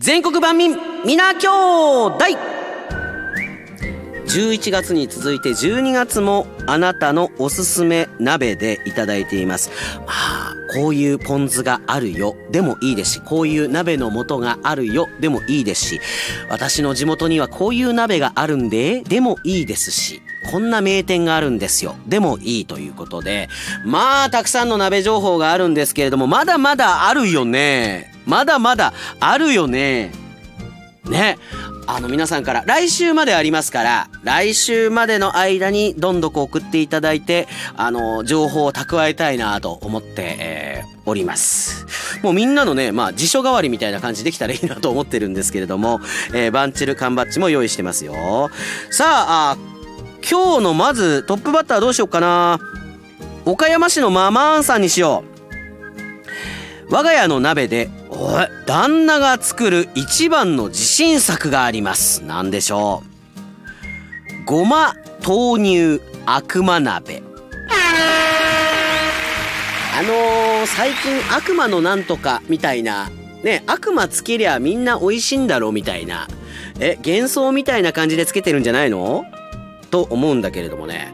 全国万民皆兄弟11月に続いて12月もあなたのおすすめ鍋でいただいています。まあ、こういうポン酢があるよでもいいですし、こういう鍋の素があるよでもいいですし、私の地元にはこういう鍋があるんででもいいですし、こんな名店があるんですよ。でもいいということで、まあ、たくさんの鍋情報があるんですけれども、まだまだあるよね。まだまだあるよね。ね。あの皆さんから来週までありますから、来週までの間にどんどこ送っていただいて、あの、情報を蓄えたいなと思って、えーおります。もうみんなのね、まあ辞書代わりみたいな感じできたらいいなと思ってるんですけれども、えーバンチル缶バッジも用意してますよ。さあ、あ今日のまずトップバッターどうしようかな。岡山市のママーンさんにしよう。我が家の鍋で、旦那が作る一番の自信作があります。何でしょう。ごま豆乳悪魔鍋。あのー、最近悪魔のなんとかみたいな、ね、悪魔つけりゃみんな美味しいんだろうみたいな、え、幻想みたいな感じでつけてるんじゃないの？と思うんだけれどもね。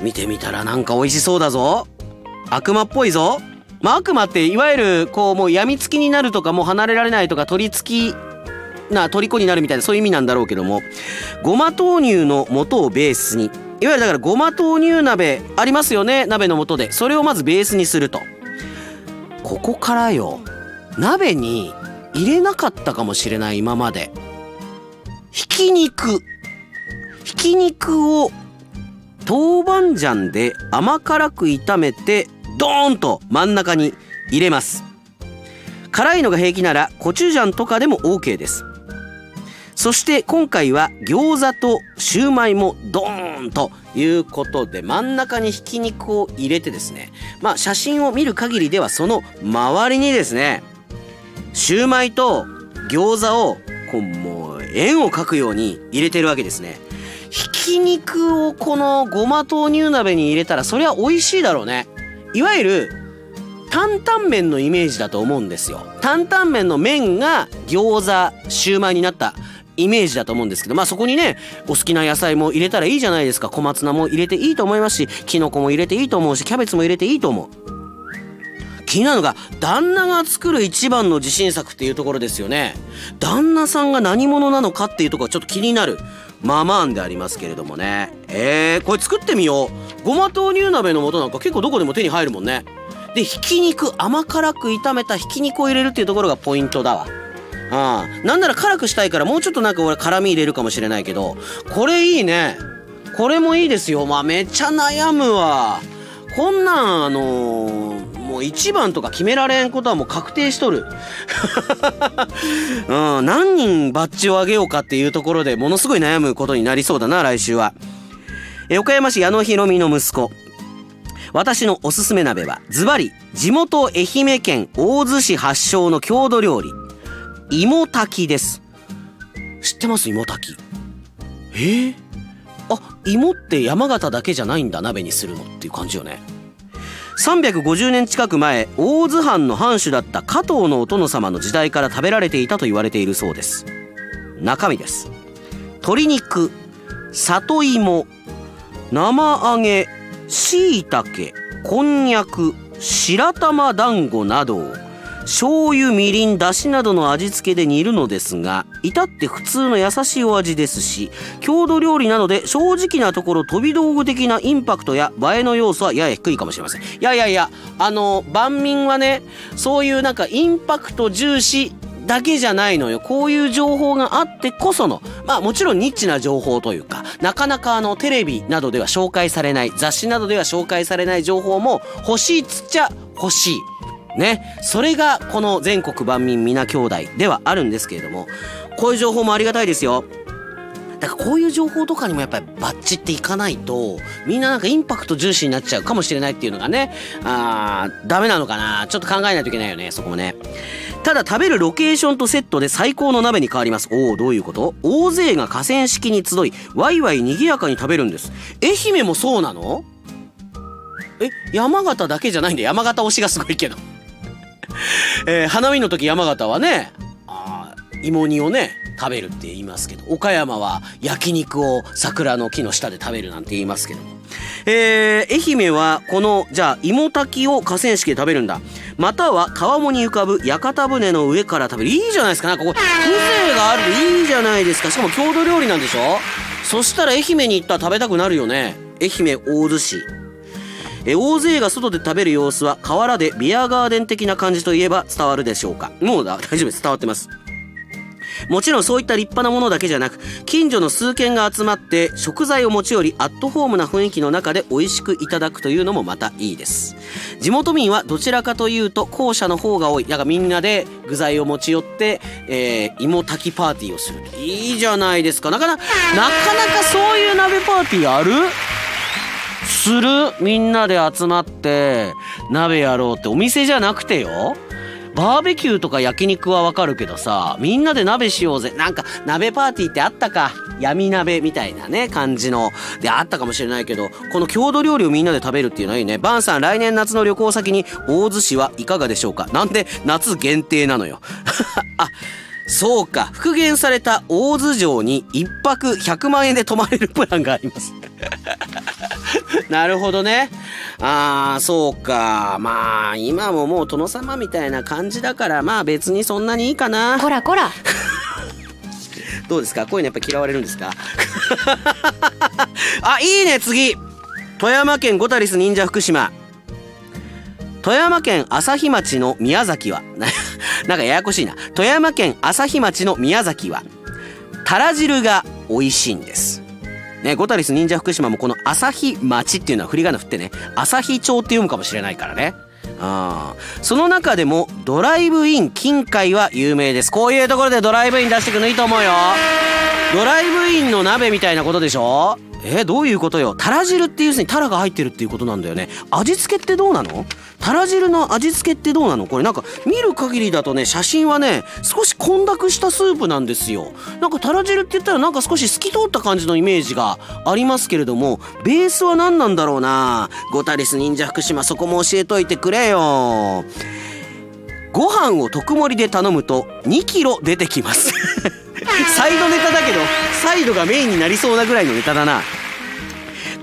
見てみたらなんか美味しそうだぞ。悪魔っぽいぞ。まあ、悪魔っていわゆるこうもう病みつきになるとかもう離れられないとか取り付きな虜になるみたいなそういう意味なんだろうけどもごま豆乳の素をベースにいわゆるだからごま豆乳鍋ありますよね鍋の素で。それをまずベースにすると。ここからよ鍋に入れなかったかもしれない今まで。ひき肉。ひき肉を豆板醤で甘辛く炒めてドーンと真ん中に入れます。辛いのが平気ならコチュジャンとかでも OK です。そして今回は餃子とシューマイもドーンということで真ん中にひき肉を入れてですねまあ写真を見る限りではその周りにですねシューマイと餃子をこうもう円を描くように入れてるわけですね。ひき肉をこのごま豆乳鍋に入れたらそりゃ美味しいだろうね。いわゆる担々麺のイメージだと思うんですよ。担々麺の麺が餃子シューマイになったイメージだと思うんですけどまあそこにねお好きな野菜も入れたらいいじゃないですか。小松菜も入れていいと思いますしきのこも入れていいと思うしキャベツも入れていいと思う。気になるのが旦那が作る一番の自信作っていうところですよね。旦那さんが何者なのかっていうところがちょっと気になる。ママンでありますけれどもね。えー、これ作ってみよう。ごま豆乳鍋の素なんか結構どこでも手に入るもんね。でひき肉甘辛く炒めたひき肉を入れるっていうところがポイントだわ。ああなんなら辛くしたいからもうちょっとなんか俺辛み入れるかもしれないけどこれいいね。これもいいですよ。まあめっちゃ悩むわ。こんなんあのーもう1番とか決められんことはもう確定しとる。うん、何人バッジをあげようかっていうところでものすごい悩むことになりそうだな、来週は。え岡山市矢野ひろみの息子。私のおすすめ鍋は、ズバリ、地元愛媛県大洲市発祥の郷土料理、芋炊きです。知ってます？芋炊き。えー、あ、芋って山形だけじゃないんだ、鍋にするのっていう感じよね。350年近く前大津藩の藩主だった加藤のお殿様の時代から食べられていたと言われているそうです。中身です。鶏肉里芋生揚げしいたけこんにゃく白玉団子などを醤油みりんだしなどの味付けで煮るのですが至って普通の優しいお味ですし郷土料理なので正直なところ飛び道具的なインパクトや映えの要素はやや低いかもしれませんいやいやいやあの万民はねそういうなんかインパクト重視だけじゃないのよ。こういう情報があってこその、まあもちろんニッチな情報というか、なかなかあのテレビなどでは紹介されない、雑誌などでは紹介されない情報も欲しいっつっちゃ欲しい。ね。それがこの全国万民皆兄弟ではあるんですけれども、こういう情報もありがたいですよ。だからこういう情報とかにもやっぱりバッチっていかないと、みんななんかインパクト重視になっちゃうかもしれないっていうのがね、あー、ダメなのかな。ちょっと考えないといけないよね、そこもね。ただ食べるロケーションとセットで最高の鍋に変わります。おお、どういうこと？大勢が河川敷に集い、ワイワイ賑やかに食べるんです。愛媛もそうなの？え、山形だけじゃないんだ。山形推しがすごいけど。えー花見の時山形はね、あ芋煮をね食べるって言いますけど岡山は焼肉を桜の木の下で食べるなんて言いますけども。えー、愛媛はこのじゃあ芋炊きを河川敷で食べるんだ。または川面に浮かぶ屋形船の上から食べる。いいじゃないですか。なんかここ風情があるといいじゃないですか。しかも郷土料理なんでしょ？そしたら愛媛に行ったら食べたくなるよね。愛媛大洲市え大勢が外で食べる様子は河原でビアガーデン的な感じといえば伝わるでしょうか？もう大丈夫です。伝わってます。もちろんそういった立派なものだけじゃなく近所の数軒が集まって食材を持ち寄りアットホームな雰囲気の中で美味しくいただくというのもまたいいです。地元民はどちらかというと後者の方が多い。だからみんなで具材を持ち寄って、えー、芋炊きパーティーをする。いいじゃないですか。なかなかなかなかそういう鍋パーティーある？する？みんなで集まって鍋やろうってお店じゃなくてよバーベキューとか焼肉はわかるけどさ、みんなで鍋しようぜ。なんか、鍋パーティーってあったか。闇鍋みたいなね、感じの。で、あったかもしれないけど、この郷土料理をみんなで食べるっていうのはいいね。バンさん、来年夏の旅行先に大洲市はいかがでしょうか？なんで夏限定なのよ。あ、そうか。復元された大洲城に一泊100万円で泊まれるプランがあります。なるほどね。ああ、そうか。まあ、今ももう殿様みたいな感じだから、まあ別にそんなにいいかな。こらこら。どうですか？こういうのやっぱ嫌われるんですか？あ、いいね、次。富山県ゴタリス忍者福島。富山県朝日町の宮崎は、なんかややこしいな。富山県朝日町の宮崎は、たら汁が美味しいんです。ね、ゴタリス忍者福島もこの朝日町っていうのは振り仮名振ってね、朝日町って読むかもしれないからね。あその中でもドライブイン近海は有名です。こういうところでドライブイン出してくのいいと思うよ。ドライブインの鍋みたいなことでしょ？えー、どういうことよ？タラ汁っていうすにタラが入ってるっていうことなんだよね。味付けってどうなの？タラ汁の味付けってどうなの？これなんか見る限りだとね写真はね少し混濁したスープなんですよ。なんかタラ汁って言ったらなんか少し透き通った感じのイメージがありますけれどもベースは何なんだろうな？ゴタリス忍者福島そこも教えといてくれよ。ご飯を特盛りで頼むと2キロ出てきます。サイドネタだけどサイドがメインになりそうなぐらいのネタだな。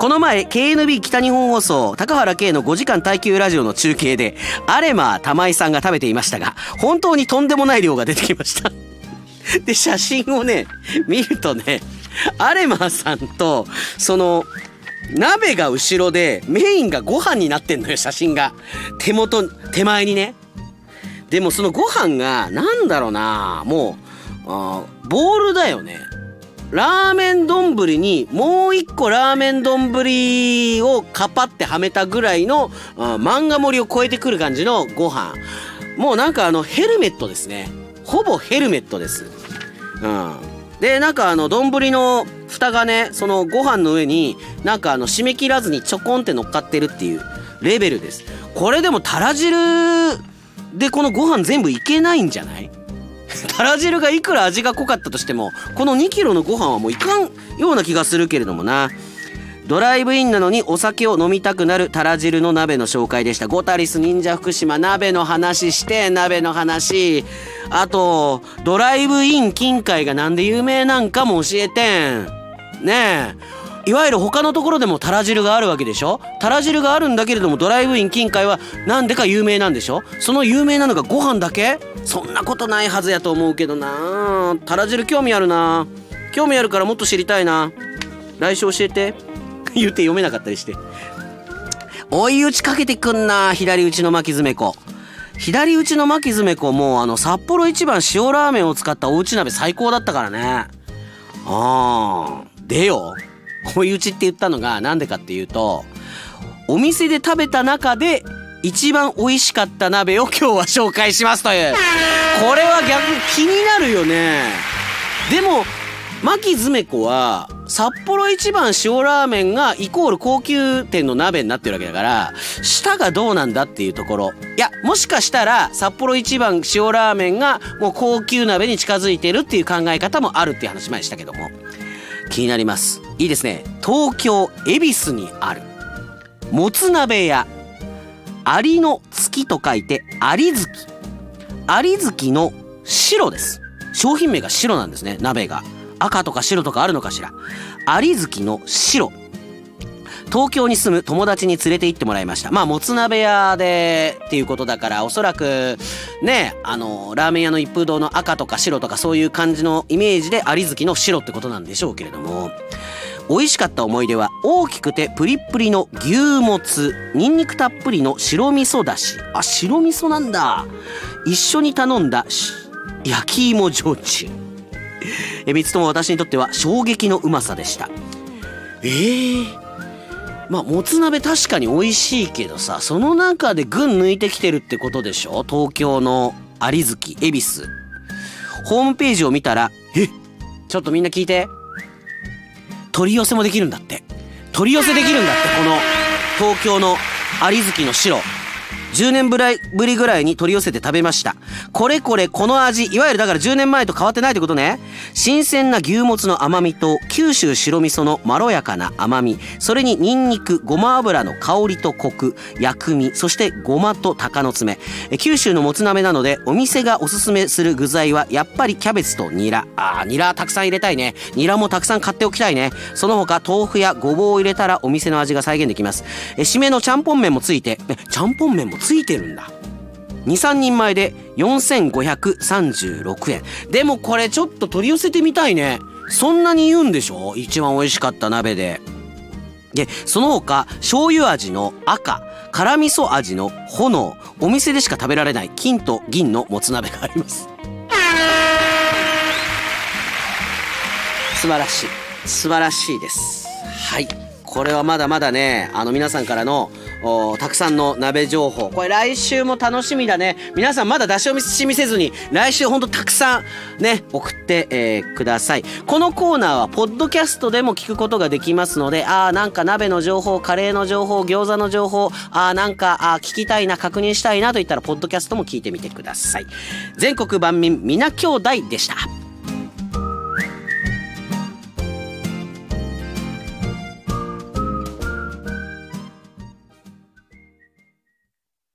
この前 KNB 北日本放送高原圭の5時間耐久ラジオの中継でアレマー玉井さんが食べていましたが本当にとんでもない量が出てきました。で写真をね見るとねアレマーさんとその鍋が後ろでメインがご飯になってんのよ写真が。手元手前にね。でもそのご飯がなんだろうなもうボールだよね。ラーメン丼にもう一個ラーメン丼をカパってはめたぐらいの漫画盛りを超えてくる感じのご飯。もうなんかあのヘルメットですね。ほぼヘルメットです。うん。でなんかあの丼の蓋がねそのご飯の上になんかあの締め切らずにちょこんって乗っかってるっていうレベルです。これでもたら汁でこのご飯全部いけないんじゃない？たら汁がいくら味が濃かったとしてもこの2キロのご飯はもういかんような気がするけれどもな。ドライブインなのにお酒を飲みたくなるたら汁の鍋の紹介でした。ゴタリス忍者福島鍋の話して鍋の話。あとドライブイン近海がなんで有名なんかも教えてん。ねえ。いわゆる他のところでもタラ汁があるわけでしょ？タラ汁があるんだけれどもドライブイン近海はなんでか有名なんでしょ？その有名なのがご飯だけ？そんなことないはずやと思うけどな。タラ汁興味あるな。興味あるからもっと知りたいな。来週教えて。言って読めなかったりして。追い打ちかけてくんな左打ちの巻き爪子。左打ちの巻き爪子もうあの札幌一番塩ラーメンを使ったおうち鍋最高だったからね。ああでよ。追い打ちって言ったのがなんでかっていうとお店で食べた中で一番美味しかった鍋を今日は紹介しますという。これは逆気になるよね。でも牧詰子は札幌一番塩ラーメンがイコール高級店の鍋になってるわけだから舌がどうなんだっていうところ。いやもしかしたら札幌一番塩ラーメンがもう高級鍋に近づいてるっていう考え方もあるっていう話前したけども。気になります。いいですね。東京恵比寿にある。もつ鍋屋。アリの月と書いてアリ月。アリ月の白です。商品名が白なんですね鍋が。赤とか白とかあるのかしら。有月の白。東京に住む友達に連れて行ってもらいました。まあ、もつ鍋屋でっていうことだから、おそらく、ね、あの、ラーメン屋の一風堂の赤とか白とかそういう感じのイメージで有月の白ってことなんでしょうけれども、美味しかった思い出は大きくてプリップリの牛もつ、ニンニクたっぷりの白味噌だし。あ、白味噌なんだ。一緒に頼んだ焼き芋焼酎。え、三つとも私にとっては衝撃のうまさでした。えー、まあもつ鍋確かに美味しいけどさその中で群抜いてきてるってことでしょ？東京の有月恵比寿。ホームページを見たらえ？ちょっとみんな聞いて。取り寄せもできるんだって。取り寄せできるんだってこの東京の有月の白10年ぶりぐらいに取り寄せて食べました。これこれこの味、いわゆるだから10年前と変わってないってことね。新鮮な牛もつの甘みと九州白味噌のまろやかな甘み、それにニンニク、ごま油の香りとコク、薬味、そしてごまと鷹の爪。九州のもつ鍋なのでお店がおすすめする具材はやっぱりキャベツとニラ。あー、ニラたくさん入れたいね。ニラもたくさん買っておきたいね。その他豆腐やごぼうを入れたらお店の味が再現できます。え、締めのちゃんぽん麺もついて、えちゃんぽん麺もついてるんだ。23人前で4536円。でもこれちょっと取り寄せてみたいね。そんなに言うんでしょ？一番美味しかった鍋で。でその他醤油味の赤辛味噌味の炎お店でしか食べられない金と銀のもつ鍋があります。素晴らしい。素晴らしいです。はい。これはまだまだねあの皆さんからのたくさんの鍋情報。これ来週も楽しみだね。皆さんまだ出し惜しみせずに来週ほんとたくさんね送って、えー、ください。このコーナーはポッドキャストでも聞くことができますのであーなんか鍋の情報カレーの情報餃子の情報あーなんかあ聞きたいな確認したいなといったらポッドキャストも聞いてみてください。全国万民皆兄弟でした。